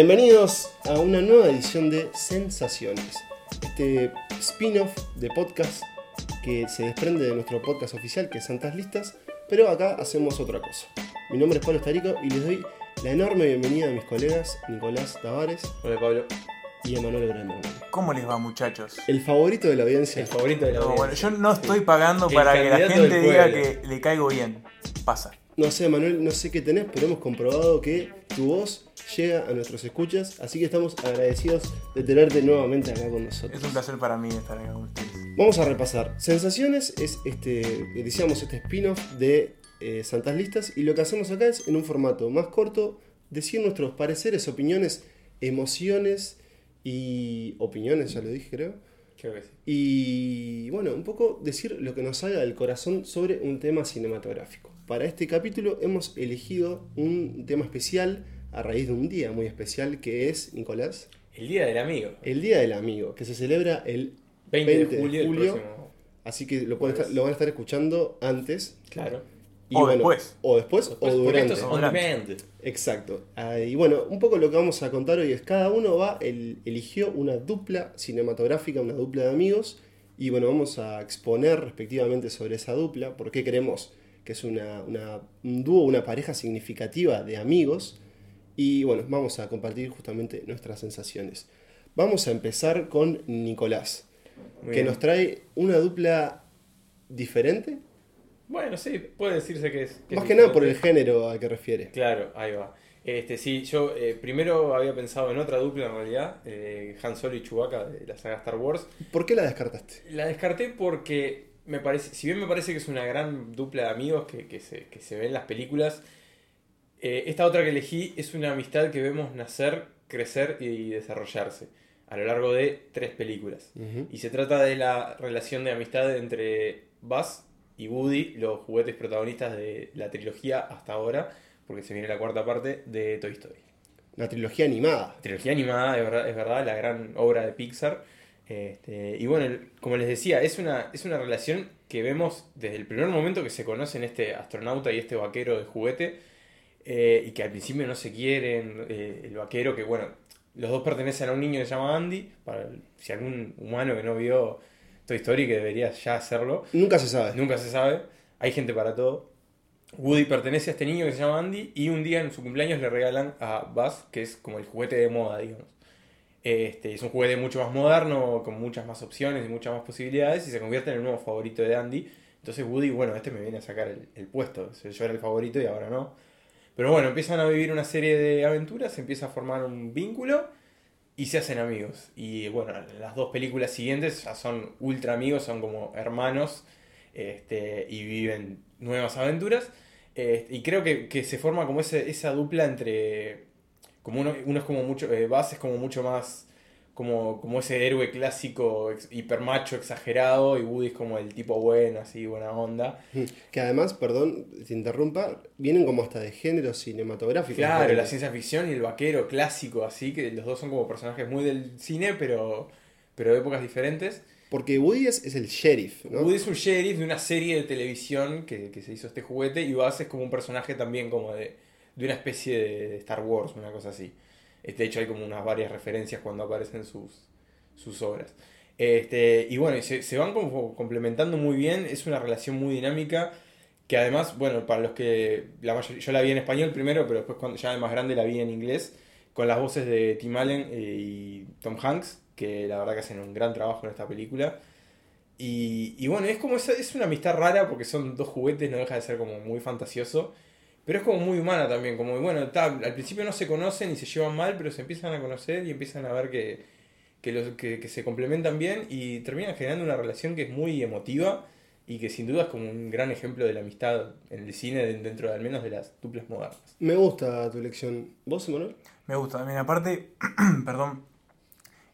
Bienvenidos a una nueva edición de Sensaciones, este spin-off de podcast que se desprende de nuestro podcast oficial que es Santas Listas, pero acá hacemos otra cosa. Mi nombre es Pablo Estarico y les doy la enorme bienvenida a mis colegas Nicolás Tavares Hola Pablo. y Emanuel Bremer. ¿Cómo les va, muchachos? El favorito de la audiencia. El favorito de la No, bueno, audiencia. yo no estoy pagando El para que la gente diga que le caigo bien. Pasa. No sé, Manuel, no sé qué tenés, pero hemos comprobado que tu voz llega a nuestros escuchas, así que estamos agradecidos de tenerte nuevamente acá con nosotros. Es un placer para mí estar acá con ustedes. Vamos a repasar. Sensaciones es este, decíamos, este spin-off de eh, Santas Listas y lo que hacemos acá es, en un formato más corto, decir nuestros pareceres, opiniones, emociones y opiniones, ya lo dije creo. Creo que sí. Y bueno, un poco decir lo que nos salga del corazón sobre un tema cinematográfico. Para este capítulo hemos elegido un tema especial a raíz de un día muy especial que es, Nicolás, El Día del Amigo. el Día del Amigo, que se celebra el 20, 20 de julio. Así que lo, pueden estar- lo van a estar escuchando antes. Claro. O después. O después, Después, o durante. esto es on demand. Exacto. Ah, y bueno, un poco lo que vamos a contar hoy es cada uno va, el- eligió una dupla cinematográfica, una dupla de amigos. Y bueno, vamos a exponer respectivamente sobre esa dupla, por qué creemos que es una, una- un dúo, una pareja significativa de amigos. Y bueno, vamos a compartir justamente nuestras sensaciones. Vamos a empezar con Nicolás, Muy que bien. nos trae una dupla diferente. Bueno, sí, puede decirse que es. que Más es que nada por el género al que refiere. Claro, ahí va. Este, sí, yo eh, primero había pensado en otra dupla en realidad, eh, Han Solo y Chewbacca de la saga Star Wars. ¿Por qué la descartaste? La descarté porque me parece, si bien me parece que es una gran dupla de amigos que, que se, que se ve en las películas, eh, esta otra que elegí es una amistad que vemos nacer, crecer y desarrollarse a lo largo de tres películas. Y se trata de la relación de amistad entre Buzz y Woody, los juguetes protagonistas de la trilogía hasta ahora, porque se viene la cuarta parte de Toy Story. Una trilogía animada. Trilogía animada, es verdad, es verdad, la gran obra de Pixar. Este, y bueno, como les decía, es una, es una relación que vemos desde el primer momento que se conocen este astronauta y este vaquero de juguete, eh, y que al principio no se quieren, eh, el vaquero que bueno, los dos pertenecen a un niño que se llama Andy, para si algún humano que no vio Toy Story que debería ya hacerlo, Nunca se sabe. Nunca se sabe. Hay gente para todo. Woody pertenece a este niño que se llama Andy y un día en su cumpleaños le regalan a Buzz, que es como el juguete de moda, digamos. Este, es un juguete mucho más moderno, con muchas más opciones y muchas más posibilidades y se convierte en el nuevo favorito de Andy. Entonces Woody, bueno, este me viene a sacar el, puesto. Yo era el favorito y ahora no. Pero bueno, empiezan a vivir una serie de aventuras, se empieza a formar un vínculo y se hacen amigos. Y bueno, las dos películas siguientes ya son ultra amigos, son como hermanos este, y viven nuevas aventuras. Este, y creo que, que se forma como ese- esa dupla entre. Como uno, uno es como mucho. Eh, Buzz es como mucho más. Como, como ese héroe clásico, ex- hipermacho, exagerado. Y Woody es como el tipo bueno, así, buena onda. Que además, perdón, te interrumpa, vienen como hasta de género cinematográfico. Claro, la ciencia ficción y el vaquero clásico, así que los dos son como personajes muy del cine, pero, pero de épocas diferentes. Porque Woody es, es el sheriff, ¿no? Woody es un sheriff de una serie de televisión que, que se hizo este juguete y Buzz es como un personaje también como de, de una especie de Star Wars, una cosa así. Este, de hecho hay como unas varias referencias cuando aparecen sus, sus obras. Este, y bueno, se, se van como complementando muy bien, es una relación muy dinámica que además, bueno, para los que la mayoría, yo la vi en español primero, pero después cuando ya de más grande la vi en inglés, con las voces de Tim Allen eh, y Tom Hanks, que la verdad que hacen un gran trabajo en esta película. Y, y bueno, es como esa, es una amistad rara porque son dos juguetes, no deja de ser como muy fantasioso. Pero es como muy humana también, como bueno, ta, al principio no se conocen y se llevan mal, pero se empiezan a conocer y empiezan a ver que, que, los, que, que se complementan bien y terminan generando una relación que es muy emotiva y que sin duda es como un gran ejemplo de la amistad en el cine de- dentro de al menos de las duplas modernas. Me gusta tu elección. ¿Vos, Emanuel? Me gusta también. Aparte, perdón,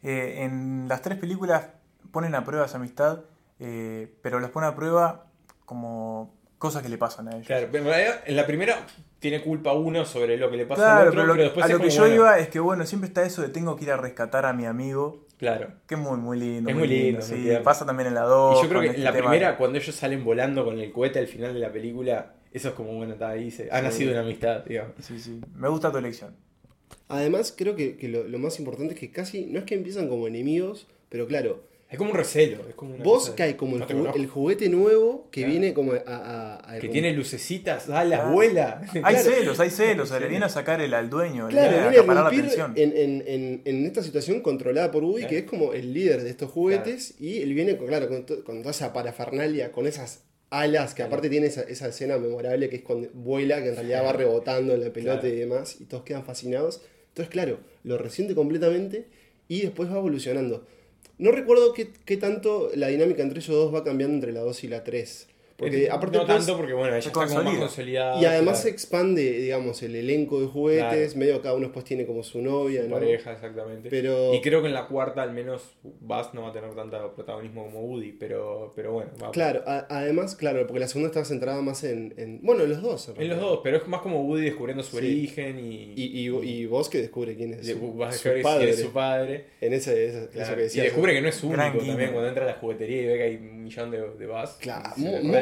eh, en las tres películas ponen a prueba esa amistad, eh, pero las ponen a prueba como cosas que le pasan a ellos. Claro, en realidad, en la primera tiene culpa uno sobre lo que le pasa Claro, al otro, pero lo- pero después a es lo que como, yo bueno, iba es que, bueno, siempre está eso de tengo que ir a rescatar a mi amigo, Claro. que es muy, muy lindo. Es muy lindo, muy sí, pasa también en la 2. Y yo creo que en la este tema primera, cuando ellos salen volando con el cohete al final de la película, eso es como, bueno, está ahí, se- ha Sí. nacido una amistad, digamos. Sí, sí. Me gusta tu elección. Además, creo que, que lo, lo más importante es que casi, no es que empiezan como enemigos, pero claro, Es como un recelo. Es como una vos cosa de- cae como el, no te jugu- conozco. el juguete nuevo que Claro. viene como a... a- a- Que como- tiene lucecitas, a la Claro. abuela. Hay Claro. celos, hay celos, o sea, le viene a sacar el al dueño, le Claro, viene a viene a la irrumpir atención. en, en- en- en esta situación controlada por Woody, Claro. que es como el líder de estos juguetes, y él viene, con, claro, con, to- con toda esa parafernalia, con esas alas, que Claro. aparte tiene esa, esa escena memorable que es cuando vuela, que en realidad va rebotando en la pelota Claro. y demás, y todos quedan fascinados. Entonces, claro, lo resiente completamente y después va evolucionando. No recuerdo qué, tanto la dinámica entre ellos dos va cambiando entre la 2 y la 3. Porque Eh, aparte no tanto porque bueno, ella se está como más consolida. consolidada. y además se expande, digamos, el elenco de juguetes, Claro. medio cada uno después tiene como su novia, su ¿no? pareja, exactamente. Pero- Y creo que en la cuarta al menos Buzz no va a tener tanto protagonismo como Woody, pero, pero bueno. va- Claro, a- además, claro, porque la segunda estaba centrada más en. en- bueno, en los dos. En los dos, pero es más como Woody descubriendo su Sí. origen y, Y, y, y vos que descubre quién es de- su, vas su padre. es su padre. En ese, ese- Claro, eso que y descubre que no es único Gran también cuando entra a la juguetería y ve que hay un millón de, de Buzz. Claro,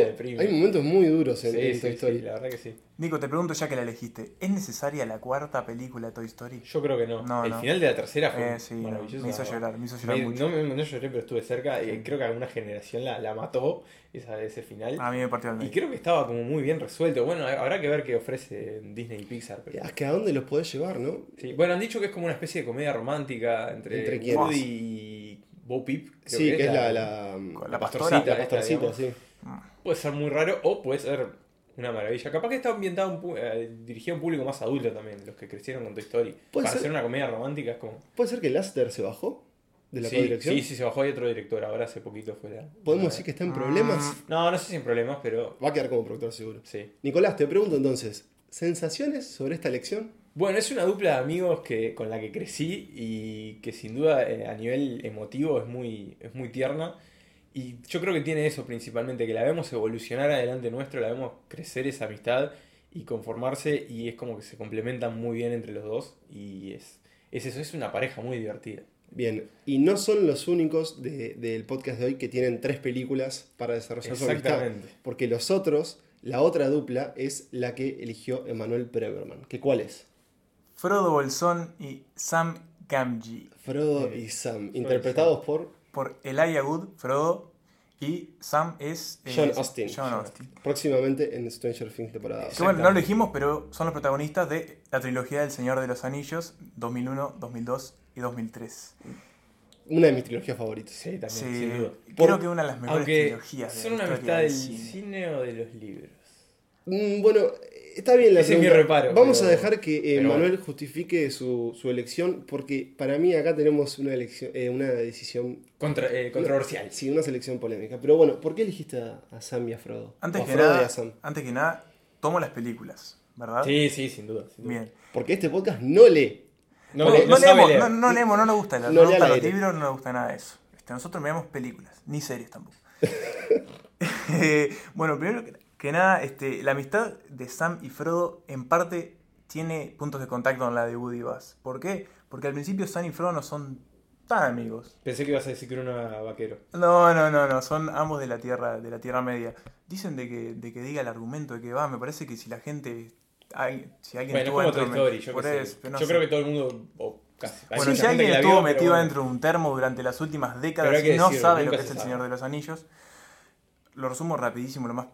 deprime. hay momentos muy duros en, Sí, en sí, Toy sí, Story. la verdad que sí. Nico, te pregunto ya que la elegiste, ¿es necesaria la cuarta película de Toy Story? Yo creo que no. No, el no. final de la tercera fue Eh, sí, no, maravilloso. me hizo llorar, me hizo llorar Me- mucho. No, me- no lloré, pero estuve cerca. y creo que alguna generación la, la mató esa, ese final. A mí me partió el y medio. creo que estaba como muy bien resuelto. Bueno, habrá que ver qué ofrece Disney y Pixar. Pero... Es que a dónde los podés llevar, ¿no? Sí. Bueno, han dicho que es como una especie de comedia romántica entre, ¿Entre? Woody y Bo Peep. creo Sí, que es la, la, Con la la pastorcita. la esta, pastorcita, sí. Puede ser muy raro o puede ser una maravilla. Capaz que está ambientado, un eh, dirigido a un público más adulto también, los que crecieron con Toy Story. Para ser. hacer una comedia romántica es como... ¿Puede ser que Laster se bajó de la sí, codirección? sí, sí, se bajó y otro director, ahora hace poquito fue la... ¿Podemos decir que está en problemas? No, no sé si en problemas, pero Va a quedar como productor seguro. sí. Nicolás, te pregunto entonces, ¿sensaciones sobre esta elección? Bueno, es una dupla de amigos que, con la que crecí y que sin duda eh, a nivel emotivo es muy, es muy tierna. Y yo creo que tiene eso principalmente, que la vemos evolucionar adelante nuestro, la vemos crecer esa amistad y conformarse y es como que se complementan muy bien entre los dos y es, es eso, es una pareja muy divertida. Bien, y no son los únicos de- del podcast de hoy que tienen tres películas para desarrollar su amistad. Exactamente. Porque los otros, la otra dupla, es la que eligió Emanuel Preberman. ¿Que cuál es? Frodo Bolsón y Sam Gamgee. Frodo Eh, y Sam, interpretados por Por Elijah Wood, Frodo, y Sam es... eh, John Austin. John Austin. próximamente en Stranger Things temporada bueno, no lo dijimos, pero son los protagonistas de la trilogía del Señor de los Anillos, 2001, 2002 y 2003. Una de mis trilogías favoritas. Sí, también, Sí, sin duda. creo Por- que una de las mejores trilogías de son la una amistad del del cine. cine o de los libros. Mm, bueno, está bien la Ese es mi reparo, Vamos pero- a dejar que eh, Manuel bueno. justifique su, su elección, porque para mí acá tenemos una elección, eh, una decisión. Contra- eh, controversial. Sí, una selección polémica. Pero bueno, ¿por qué elegiste a, a Sam y a Frodo? Antes O que, Frodo y nada, a Sam. antes que nada, tomo las películas, ¿verdad? Sí, sí, sin duda. sin duda. Bien. Porque este podcast no lee. No, le- leemos, leer. no, no leemos, no nos gusta, no No nos al los libros, no nos gusta nada de eso. Este, nosotros miramos películas, ni series tampoco. Bueno, primero que, que nada, este, la amistad de Sam y Frodo en parte tiene puntos de contacto con la de Woody y Buzz. ¿Por qué? Porque al principio Sam y Frodo no son tan amigos. Pensé que ibas a decir que era una vaquero. No, no, no, no, son ambos de la Tierra, de la Tierra Media. Dicen de que, de que diga el argumento de que va, me parece que si la gente, hay, si alguien Bueno, es como yo, por eso, no Yo sé. creo que todo el mundo, o casi. hay Bueno, si alguien estuvo vio, metido bueno. dentro de un termo durante las últimas décadas y no decirlo, sabe lo que es el. Señor de los Anillos, lo resumo rapidísimo, lo más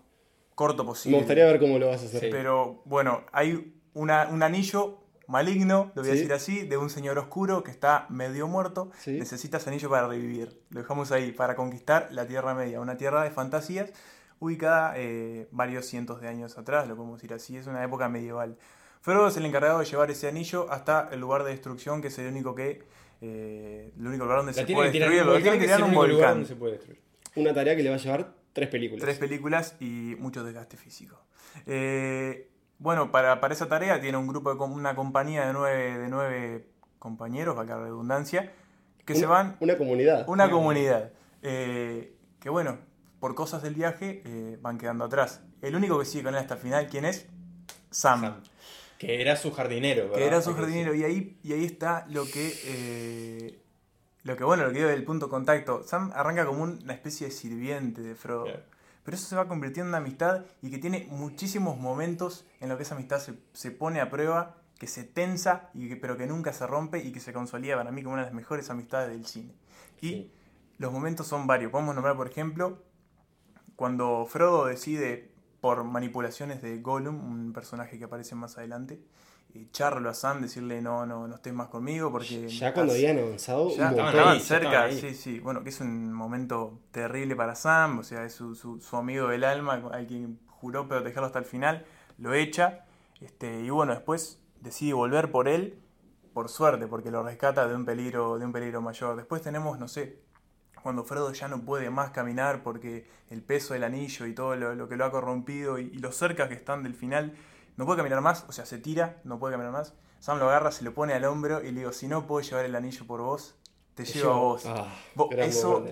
corto posible. Me gustaría ver cómo lo vas a hacer. Sí. Pero bueno, hay una, un anillo maligno, lo voy a Sí. decir así, de un señor oscuro que está medio muerto, Sí. necesita ese anillo para revivir. Lo dejamos ahí, para conquistar la Tierra Media, una tierra de fantasías ubicada eh, varios cientos de años atrás, lo podemos decir así, es una época medieval. Frodo es el encargado de llevar ese anillo hasta el lugar de destrucción, que es el único que eh, el único lugar donde La se puede destruir, lo tiene que tirar un volcán. donde se puede destruir. Una tarea que le va a llevar tres películas. Tres películas y mucho desgaste físico. Eh, bueno, para, para esa tarea tiene un grupo de una compañía de nueve, de nueve compañeros, valga la redundancia, que se Una- van Una comunidad. una comunidad. eh, que bueno, por cosas del viaje eh, van quedando atrás. El único que sigue con él hasta el final, ¿quién es? Sam. Sam. Que era su jardinero, ¿verdad? Que era su jardinero. Y ahí, y ahí está lo que. Lo que bueno, lo que dio del punto de contacto. Sam arranca como una especie de sirviente de Frodo. Pero eso se va convirtiendo en una amistad y que tiene muchísimos momentos en los que esa amistad se, se pone a prueba que se tensa, y que, pero que nunca se rompe y que se consolida para mí como una de las mejores amistades del cine. Y Sí. los momentos son varios. Podemos nombrar, por ejemplo, cuando Frodo decide, por manipulaciones de Gollum, un personaje que aparece más adelante, echarlo a Sam, decirle no, no, no estés más conmigo porque... Ya cuando habían avanzado ya un montón. estaban ahí, cerca, estaban sí, sí. Bueno, que es un momento terrible para Sam, o sea, es su, su- su amigo del alma, al quien juró protegerlo hasta el final, lo echa, este, y bueno, después decide volver por él, por suerte, porque lo rescata de un peligro, de un peligro mayor. Después tenemos, no sé, cuando Frodo ya no puede más caminar porque el peso del anillo y todo lo, lo que lo ha corrompido y, y lo cerca que están del final, no puede caminar más, o sea, se tira, no puede caminar más. Sam lo agarra, se lo pone al hombro y le digo, si no puedo llevar el anillo por vos, te Te llevo a vos. Ah, eso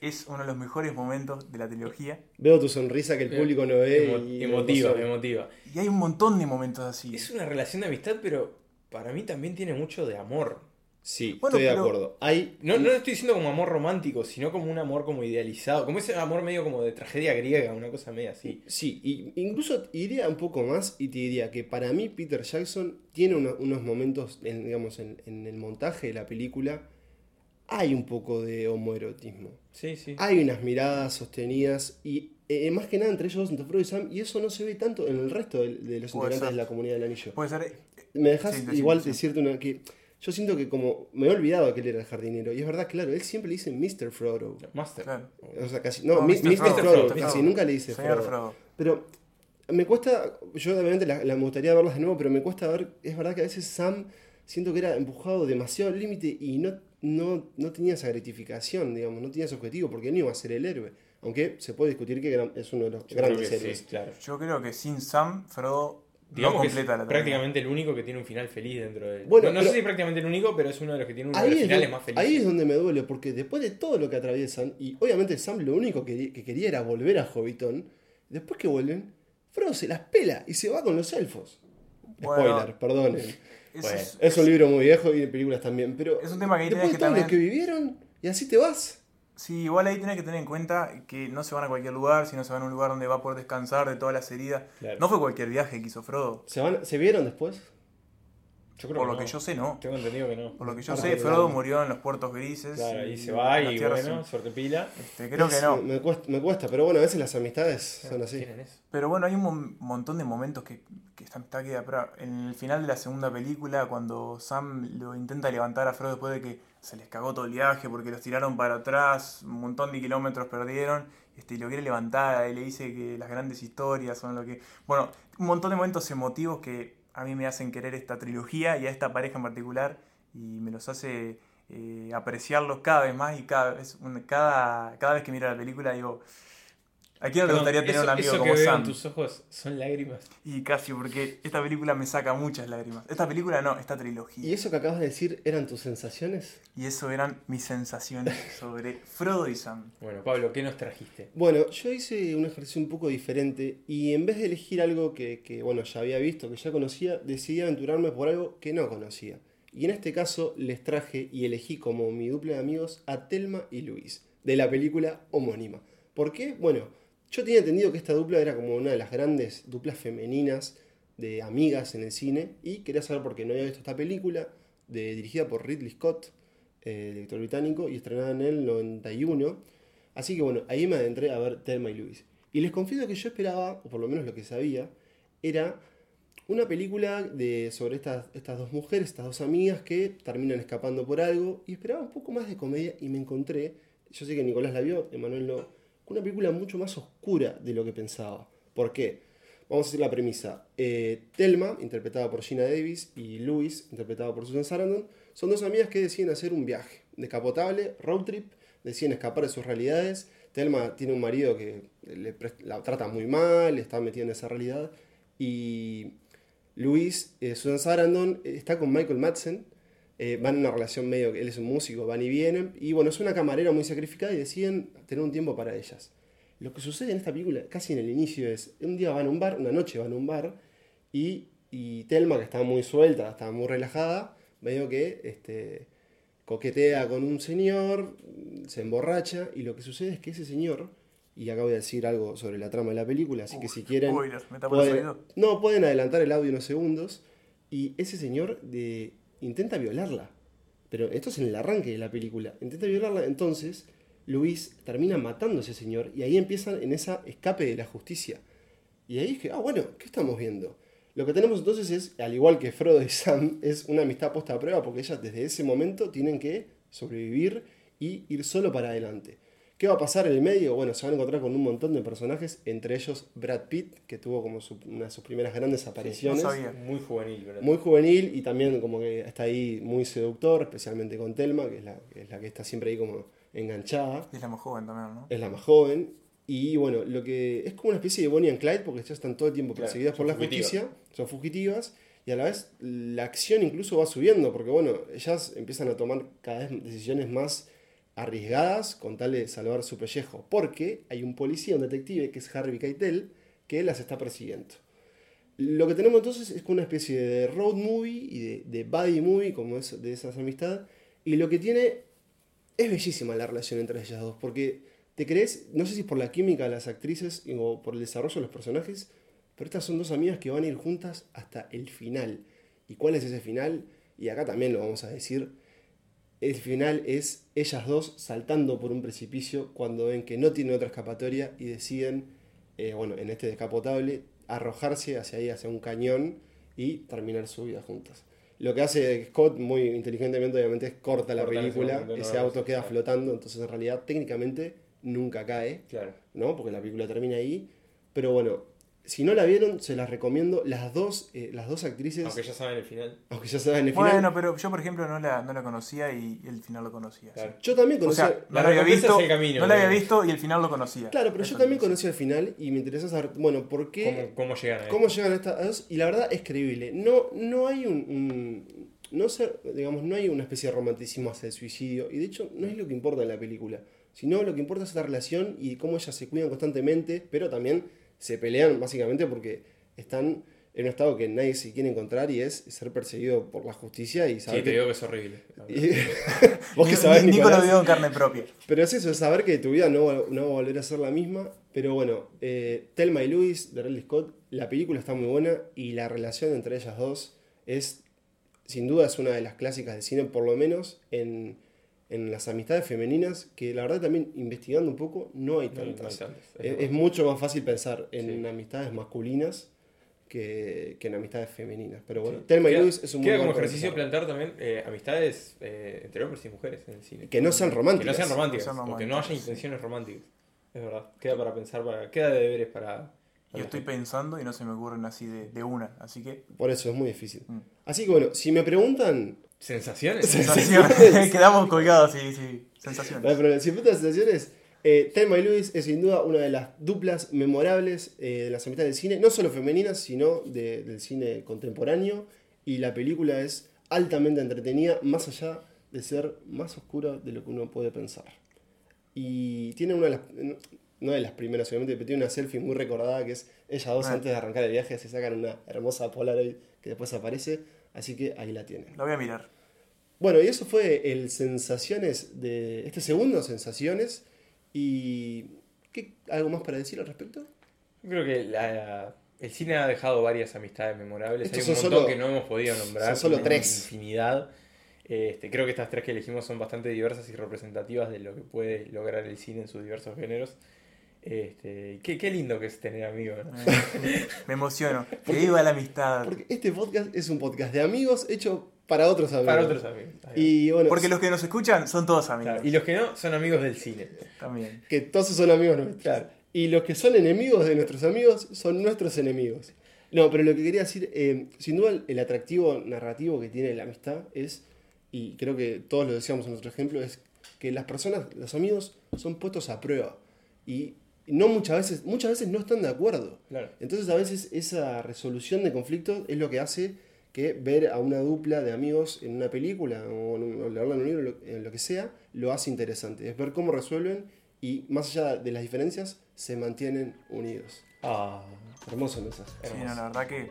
es uno de los mejores momentos de la trilogía. Veo tu sonrisa que el público no ve. Emo- y emotiva, emotiva. Y hay un montón de momentos así. Es una relación de amistad, pero para mí también tiene mucho de amor. Sí, Bueno, estoy de pero- acuerdo. Hay, No, no lo estoy diciendo como amor romántico, sino como un amor como idealizado. Como ese amor medio como de tragedia griega, una cosa media así. Sí, y incluso iría un poco más y te diría que para mí Peter Jackson tiene uno- unos momentos, en, digamos, en, en el montaje de la película, hay un poco de homoerotismo. Sí, sí. Hay unas miradas sostenidas y eh, más que nada entre ellos dos, entre Frodo y Sam, y eso no se ve tanto en el resto de, de los Puede integrantes ser. de la comunidad del anillo. Puede ser... ¿Me dejas Sí, igual decirte una que yo siento que como me he olvidado que él era el jardinero, y es verdad, claro, él siempre le dice Mr. Frodo. Master. Claro. O sea, casi. No, No, Mr. Mr. Frodo, Frodo, Mr. casi Frodo. nunca le dice Señor Frodo. Frodo. Pero me cuesta, yo obviamente la, la- me gustaría verlas de nuevo, pero me cuesta ver, es verdad que a veces Sam siento que era empujado demasiado al límite y no, no, no tenía esa gratificación, digamos, no tenía ese objetivo, porque él no iba a ser el héroe. Aunque se puede discutir que es uno de los Yo grandes héroes. sí, claro. Yo creo que sin Sam, Frodo Digamos no que es la prácticamente el único que tiene un final feliz dentro de él. Bueno, no, no pero- sé si prácticamente el único, pero es uno de los que tiene uno de Ahí los es, finales más felices. ahí es donde me duele, porque después de todo lo que atraviesan, y obviamente Sam lo único que, que quería era volver a Hobbiton, después que vuelven, Frodo se las pela y se va con los elfos. Bueno, Spoiler, perdonen. Bueno, es, Es un libro muy viejo y de películas también, pero Es un tema que después de todo lo que vivieron, y así te vas. Sí, igual ahí tenés que tener en cuenta que no se van a cualquier lugar, sino se van a un lugar donde va a poder descansar de todas las heridas. Claro. No fue cualquier viaje que hizo Frodo. ¿Se, van, ¿se vieron después? Yo creo Por que lo que yo sé, no. Tengo entendido que no. Por lo que yo Para sé, que Frodo murió en los puertos grises. Claro, ahí se va y bueno, sin- suerte pila. Este, creo que no. Me cuesta, me cuesta, pero bueno, a veces las amistades son así. Pero bueno, hay un mon- montón de momentos que, que esta amistad queda. Pero en el final de la segunda película, cuando Sam lo intenta levantar a Frodo después de que se les cagó todo el viaje porque los tiraron para atrás, un montón de kilómetros perdieron, este, y lo quiere levantar y le dice que las grandes historias son lo que. Bueno, un montón de momentos emotivos que a mí me hacen querer esta trilogía y a esta pareja en particular y me los hace eh, apreciarlos cada vez más y cada vez, cada, cada vez que miro la película digo. ¿A quién no le Perdón, gustaría tener eso, un amigo eso como que veo Sam? en tus ojos son lágrimas. Y casi, porque esta película me saca muchas lágrimas. Esta película no, esta trilogía. ¿Y eso que acabas de decir eran tus sensaciones? Y eso eran mis sensaciones sobre Frodo y Sam. Bueno, Pablo, ¿qué nos trajiste? Bueno, yo hice un ejercicio un poco diferente y en vez de elegir algo que, que, bueno, ya había visto, que ya conocía, decidí aventurarme por algo que no conocía. Y en este caso les traje y elegí como mi dupla de amigos a Telma y Luis, de la película homónima. ¿Por qué? Bueno, yo tenía entendido que esta dupla era como una de las grandes duplas femeninas de amigas en el cine y quería saber por qué no había visto esta película, dirigida por Ridley Scott, eh, director británico, y estrenada en el 91. Así que bueno, ahí me adentré a ver Telma y Luis. Y les confieso que yo esperaba, o por lo menos lo que sabía, era una película de, sobre estas, estas dos mujeres, estas dos amigas que terminan escapando por algo. Y esperaba un poco más de comedia y me encontré, yo sé que Nicolás la vio, Emanuel no, una película mucho más oscura de lo que pensaba. ¿Por qué? Vamos a hacer la premisa. Eh, Telma, interpretada por Gina Davis, y Luis, interpretado por Susan Sarandon, son dos amigas que deciden hacer un viaje descapotable, road trip, deciden escapar de sus realidades. Telma tiene un marido que la trata muy mal, está metida en esa realidad. Y Luis, eh, Susan Sarandon, eh, está con Michael Madsen. Eh, van en una relación medio que él es un músico, van y vienen. Y bueno, es una camarera muy sacrificada y deciden tener un tiempo para ellas. Lo que sucede en esta película, casi en el inicio, es un día van a un bar, una noche van a un bar, y, y Telma, que está muy suelta, está muy relajada, medio que este, coquetea con un señor, se emborracha, y lo que sucede es que ese señor, y acá voy a decir algo sobre la trama de la película, así que si quieren... Me pueden- no, pueden adelantar el audio unos segundos. y ese señor de, intenta violarla. Pero esto es en el arranque de la película. Intenta violarla, entonces Luis termina matando a ese señor y ahí empiezan en esa escape de la justicia. Y ahí dije, ah, bueno, ¿qué estamos viendo? Lo que tenemos entonces es, al igual que Frodo y Sam, es una amistad puesta a prueba porque ellas desde ese momento tienen que sobrevivir y ir solo para adelante. ¿Qué va a pasar en el medio? Bueno, se van a encontrar con un montón de personajes, entre ellos Brad Pitt, que tuvo como su- una de sus primeras grandes apariciones. no sabía. Muy juvenil, ¿verdad? muy juvenil y también como que está ahí muy seductor, especialmente con Telma, que es la que, es la que está siempre ahí como enganchada. Y es la más joven también, ¿no? Es la más joven. Y bueno, lo que es como una especie de Bonnie and Clyde, porque ya están todo el tiempo Claro, perseguidas por la fugitivas. justicia, son fugitivas, y a la vez la acción incluso va subiendo, porque bueno, ellas empiezan a tomar cada vez decisiones más arriesgadas con tal de salvar su pellejo, porque hay un policía, un detective, que es Harvey Keitel, que las está persiguiendo. Lo que tenemos entonces es una especie de road movie y de, de buddy movie, como es de esas amistades, y lo que tiene es bellísima la relación entre ellas dos, porque te crees, no sé si por la química de las actrices o por el desarrollo de los personajes, pero estas son dos amigas que van a ir juntas hasta el final. ¿Y cuál es ese final? Y acá también lo vamos a decir. El final es ellas dos saltando por un precipicio cuando ven que no tienen otra escapatoria y deciden, eh, bueno, en este descapotable, arrojarse hacia ahí, hacia un cañón y terminar su vida juntas. Lo que hace Scott muy inteligentemente, obviamente, es corta la Corta ese película, ese lo auto queda flotando, entonces en realidad técnicamente nunca cae. Claro. ¿no? Porque la película termina ahí. Pero bueno, si no la vieron, se las recomiendo. Las dos, eh, las dos actrices, Aunque aunque, ya saben el final. ya saben el final. Bueno, pero yo, por ejemplo, no la, no la conocía y el final lo conocía. Claro. yo también O conocía. sea, no La había visto, camino, no la había visto y el final lo conocía. claro, pero yo también es. conocí el final y me interesa saber, bueno, ¿por qué? ¿Cómo, cómo llegan a ¿Cómo esto? llegan a estas dos? Y la verdad es creíble. No, no hay un, un- no sé, digamos, no hay una especie de romanticismo hacia el suicidio. Y de hecho, no es lo que importa en la película. Sino lo que importa es la relación y cómo ellas se cuidan constantemente, pero también se pelean básicamente porque están en un estado que nadie se quiere encontrar y es ser perseguido por la justicia y Sí, saber te que- digo que es horrible. y- Vos que sabés, Nico lo vio en carne propia. Pero es eso, es saber que tu vida no, va- no va a volver a ser la misma. Pero bueno, eh, Thelma y Louis de Ridley Scott, la película está muy buena y la relación entre ellas dos es, sin duda, es una de las clásicas del cine, por lo menos en, en las amistades femeninas, que la verdad también investigando un poco, no hay No no tantas. tantas, es es, mucho más fácil pensar en Sí. amistades masculinas que, que en amistades femeninas. Pero bueno, Sí. Thelma y Louis es un muy Queda buen como ejercicio plantear también eh, amistades eh, entre hombres y mujeres en el cine. Que no sean románticas. Que no sean románticas, Que sean o que no haya románticas, intenciones románticas. Es verdad. Queda para pensar, para, queda de deberes para. Yo estoy pensando y no se me ocurren así de, de una. Así que. Por eso es muy difícil. Mm. Así que bueno, si me preguntan, ¿Sensaciones? Sensaciones. Quedamos colgados, sí, sí. No Sensaciones. problema. Si me preguntan sensaciones, eh, Thelma y Luis es sin duda una de las duplas memorables eh, de las amistades del cine, no solo femeninas, sino de- del cine contemporáneo. Y la película es altamente entretenida, más allá de ser más oscura de lo que uno puede pensar. Y tiene una de las, no de las primeras, obviamente, pero tiene una selfie muy recordada que es ellas dos Ah. antes de arrancar el viaje se sacan una hermosa Polaroid que después aparece, así que ahí la tienen. Lo voy a mirar. Bueno, y eso fue el Sensaciones de este segundo Sensaciones. ¿Y qué, algo más para decir al respecto? Yo creo que la- el cine ha dejado varias amistades memorables. Estos Hay un montón solo- que no hemos podido nombrar. son solo tres. Infinidad. Este, creo que estas tres que elegimos son bastante diversas y representativas de lo que puede lograr el cine en sus diversos géneros. Este, qué, qué lindo que es tener amigos. ¿no? Eh, me emociono. Que viva la amistad. Porque este podcast es un podcast de amigos hecho para otros amigos. Para otros amigos. Y bueno, Porque los que nos escuchan son todos amigos. Claro, Y los que no son amigos del cine. También. que todos son amigos nuestros. Claro. Y los que son enemigos de nuestros amigos son nuestros enemigos. No, pero lo que quería decir, eh, sin duda el, el atractivo narrativo que tiene la amistad es, y creo que todos lo decíamos en nuestro ejemplo, es que las personas, los amigos, son puestos a prueba. Y no muchas veces, muchas veces no están de acuerdo. Claro. Entonces a veces esa resolución de conflictos es lo que hace que ver a una dupla de amigos en una película o en un, o leerla en un libro, lo- en lo que sea, lo hace interesante. Es ver cómo resuelven y más allá de las diferencias se mantienen unidos. Ah, Hermoso mensaje. Sí, hermoso. no, la verdad que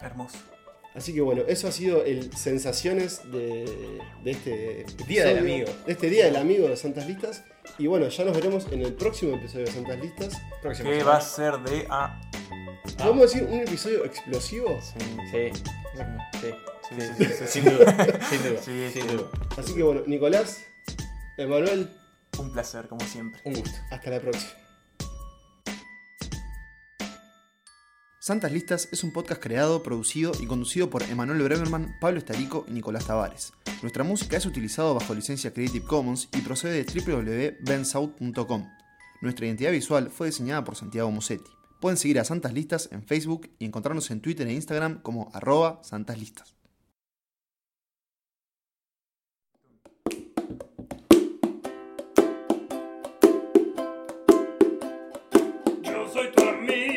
hermoso. Así que bueno, eso ha sido el sensaciones de, de este Día del Amigo. De este Día del Amigo de Santas Listas. Y bueno, ya nos veremos en el próximo episodio de Santas Listas. próximo Que semana. va a ser de. Ah, ¿Podemos decir un episodio explosivo? Sí. Sí, sí, sí, sin duda, sin duda, Sí, sin sí. duda. Así que bueno, Nicolás, Emanuel, Un placer, como siempre. Un gusto. hasta la próxima. Santas Listas es un podcast creado, producido y conducido por Emanuel Bremerman, Pablo Estarico y Nicolás Tavares. Nuestra música es utilizada bajo licencia Creative Commons y procede de www.bensout.com. Nuestra identidad visual fue diseñada por Santiago Musetti. Pueden seguir a Santas Listas en Facebook y encontrarnos en Twitter e Instagram como arroba santaslistas. Yo soy tu amigo